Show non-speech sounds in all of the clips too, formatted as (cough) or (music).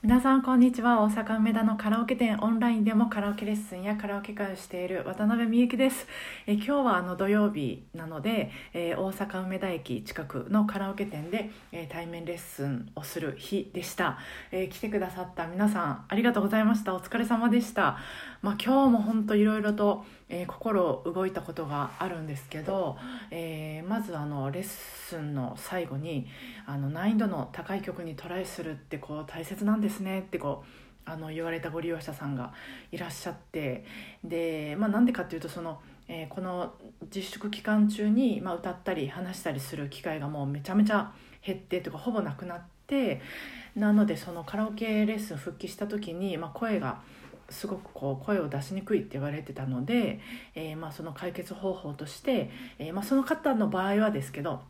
皆さんこんにちは。大阪梅田のカラオケ店オンラインでもカラオケレッスンやカラオケ会をしている渡辺美幸です。え今日はあの土曜日なので、えー、大阪梅田駅近くのカラオケ店で、えー、対面レッスンをする日でした、えー、来てくださった皆さんありがとうございました。お疲れ様でした。まあ、今日も本当いろいろと、え心動いたことがあるんですけど、えまずあのレッスンの最後にあの難易度の高い曲にトライするってこう大切なんですですねってこうあの言われたご利用者さんがいらっしゃってで、まあ、なんでかっていうとその、えー、この自粛期間中に、まあ、歌ったり話したりする機会がもうめちゃめちゃ減ってとかほぼなくなってなのでそのカラオケレッスン復帰した時に、まあ、声がすごくこう声を出しにくいって言われてたので、えー、まあその解決方法として、えー、まあその方の場合はですけど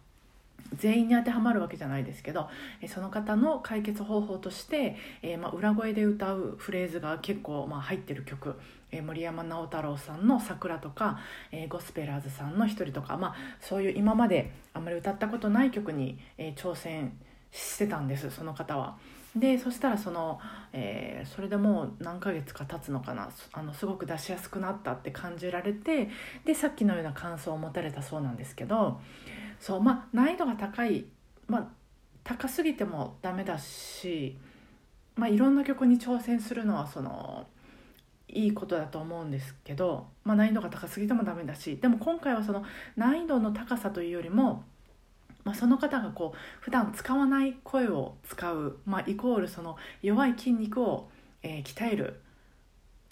全員に当てはまるわけじゃないですけどその方の解決方法として、えー、まあ、裏声で歌うフレーズが結構、まあ、入ってる曲、えー、森山直太朗さんの「桜」とか、えー、ゴスペラーズさんの「一人」とか、まあ、そういう今まであんまり歌ったことない曲に、え挑戦してたんですその方は。でそしたらその、えー、それでもう何ヶ月か経つのかなあのすごく出しやすくなったって感じられてでさっきのような感想を持たれたそうなんですけどそうまあ難易度が高い、まあ、高すぎてもダメだし、まあ、いろんな曲に挑戦するのはそのいいことだと思うんですけど、まあ、難易度が高すぎてもダメだしでも今回はその難易度の高さというよりも、まあ、その方がこう普段使わない声を使う、まあ、イコールその弱い筋肉を、えー、鍛える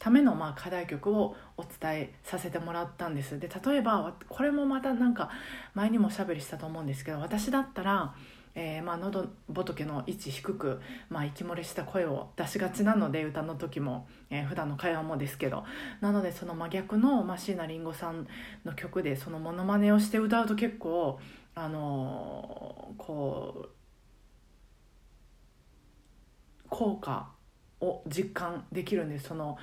ためのまあ課題曲をお伝えさせてもらったんです。で例えばこれもまたなんか前にもおしゃべりしたと思うんですけど私だったら、えー、まあ喉仏の位置低く、まあ、息漏れした声を出しがちなので歌の時も、えー、普段の会話もですけど。なのでその真逆の、まあ、椎名林檎さんの曲でそのモノマネをして歌うと結構あのー、こう効果を実感できるんです。その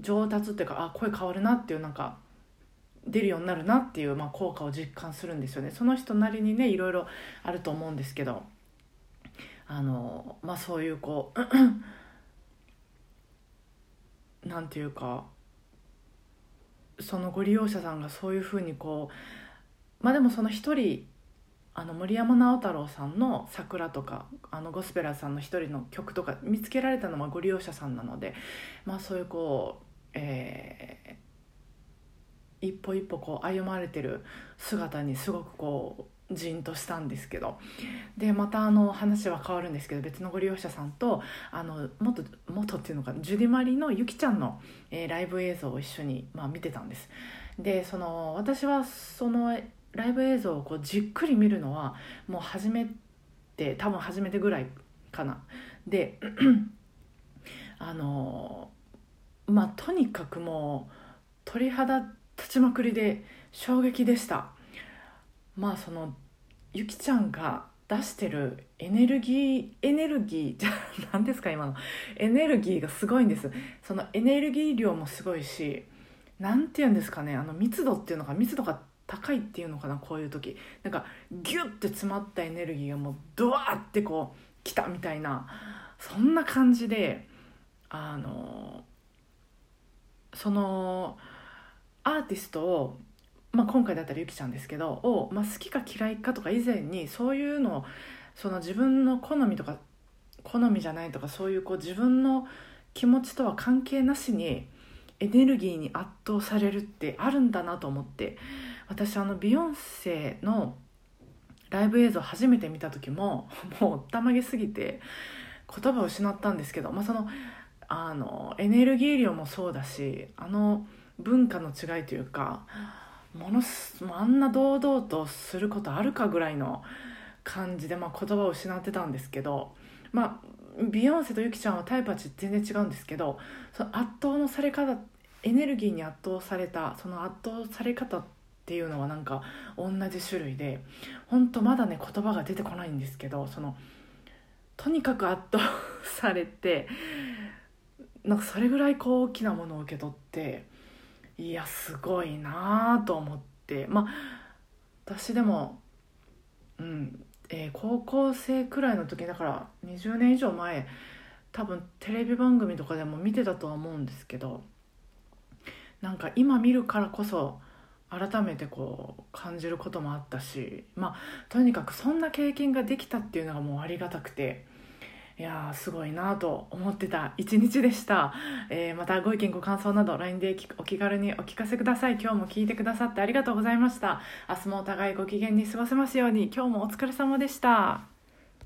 上達っていうかあ声変わるなっていうなんか出るようになるなっていう、まあ、効果を実感するんですよね。その人なりにねいろいろあると思うんですけどあのまあそういうこう (clears throat) なんていうかそのご利用者さんがそういうふうにこうまあでもその一人あの森山直太朗さんの「桜」とかあのゴスペラーさんの一人の曲とか見つけられたのはご利用者さんなので、まあ、そういうこう、えー、一歩一歩こう歩まれてる姿にすごくこうじんとしたんですけどでまたあの話は変わるんですけど別のご利用者さんとあの元元っていうのかジュディマリのゆきちゃんの、えー、ライブ映像を一緒に、まあ、見てたんです。でその私はそのライブ映像をこうじっくり見るのはもう初めて多分初めてぐらいかな。で (clears throat) あのまあとにかくもう鳥肌立ちまくりで衝撃でした。まあそのゆきちゃんが出してるエネルギーエネルギー (laughs) じゃ何ですか今の。エネルギーがすごいんです。そのエネルギー量もすごいし何て言うんですかねあの密度っていうのが密度が高いっていうのかなこういう時。なんかギュッて詰まったエネルギーがもうドワーってこう来たみたいな。そんな感じであのそのアーティストを、まあ、今回だったらゆきちゃんですけどを、まあ、好きか嫌いかとか以前にそういうのをその自分の好みとか好みじゃないとかそういうこう自分の気持ちとは関係なしにエネルギーに圧倒されるってあるんだなと思って私あのビヨンセのライブ映像初めて見た時も (laughs) もうたまげすぎて言葉を失ったんですけど、まあ、そのあのエネルギー量もそうだしあの文化の違いというかものすあんな堂々とすることあるかぐらいの感じで、まあ、言葉を失ってたんですけどまあビヨンセとユキちゃんはタイプは全然違うんですけどその圧倒のされ方エネルギーに圧倒されたその圧倒され方っていうのはなんか同じ種類で本当まだね言葉が出てこないんですけどそのとにかく圧倒されてなんかそれぐらいこう大きなものを受け取っていやすごいなと思ってまあ私でもうん、えー、高校生くらいの時だから20年以上前多分テレビ番組とかでも見てたとは思うんですけどなんか今見るからこそ改めてこう感じることもあったしまあとにかくそんな経験ができたっていうのがもうありがたくていやーすごいなと思ってた一日でした、えー、またご意見ご感想など LINE でお気軽にお聞かせください。今日も聞いてくださってありがとうございました。明日もお互いご機嫌に過ごせますように。今日もお疲れ様でした。